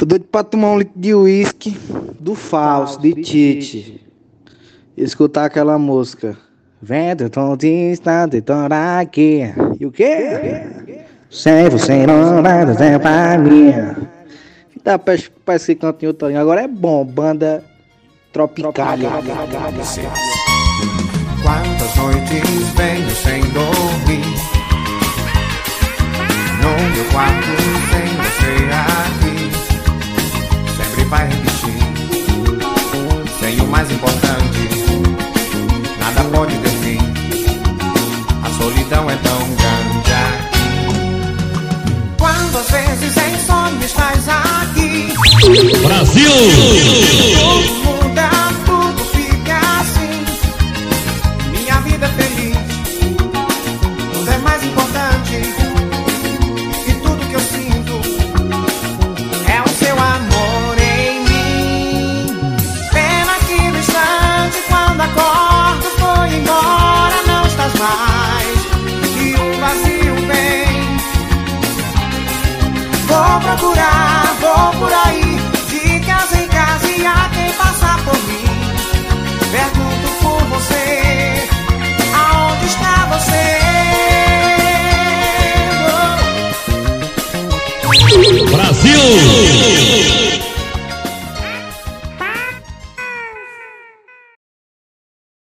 Tô doido pra tomar um litro de uísque do falso, de Tite. E escutar aquela música. Vento tontista de aqui. E o quê? Sem você não vai fazer pra mim. Tá, parece que canta em outro Agora é bom, banda tropical. Quantas noites venho sem dormir No meu quarto sem você solidão é tão grande aqui Quando às vezes em sonhos estás aqui Brasil! Brasil!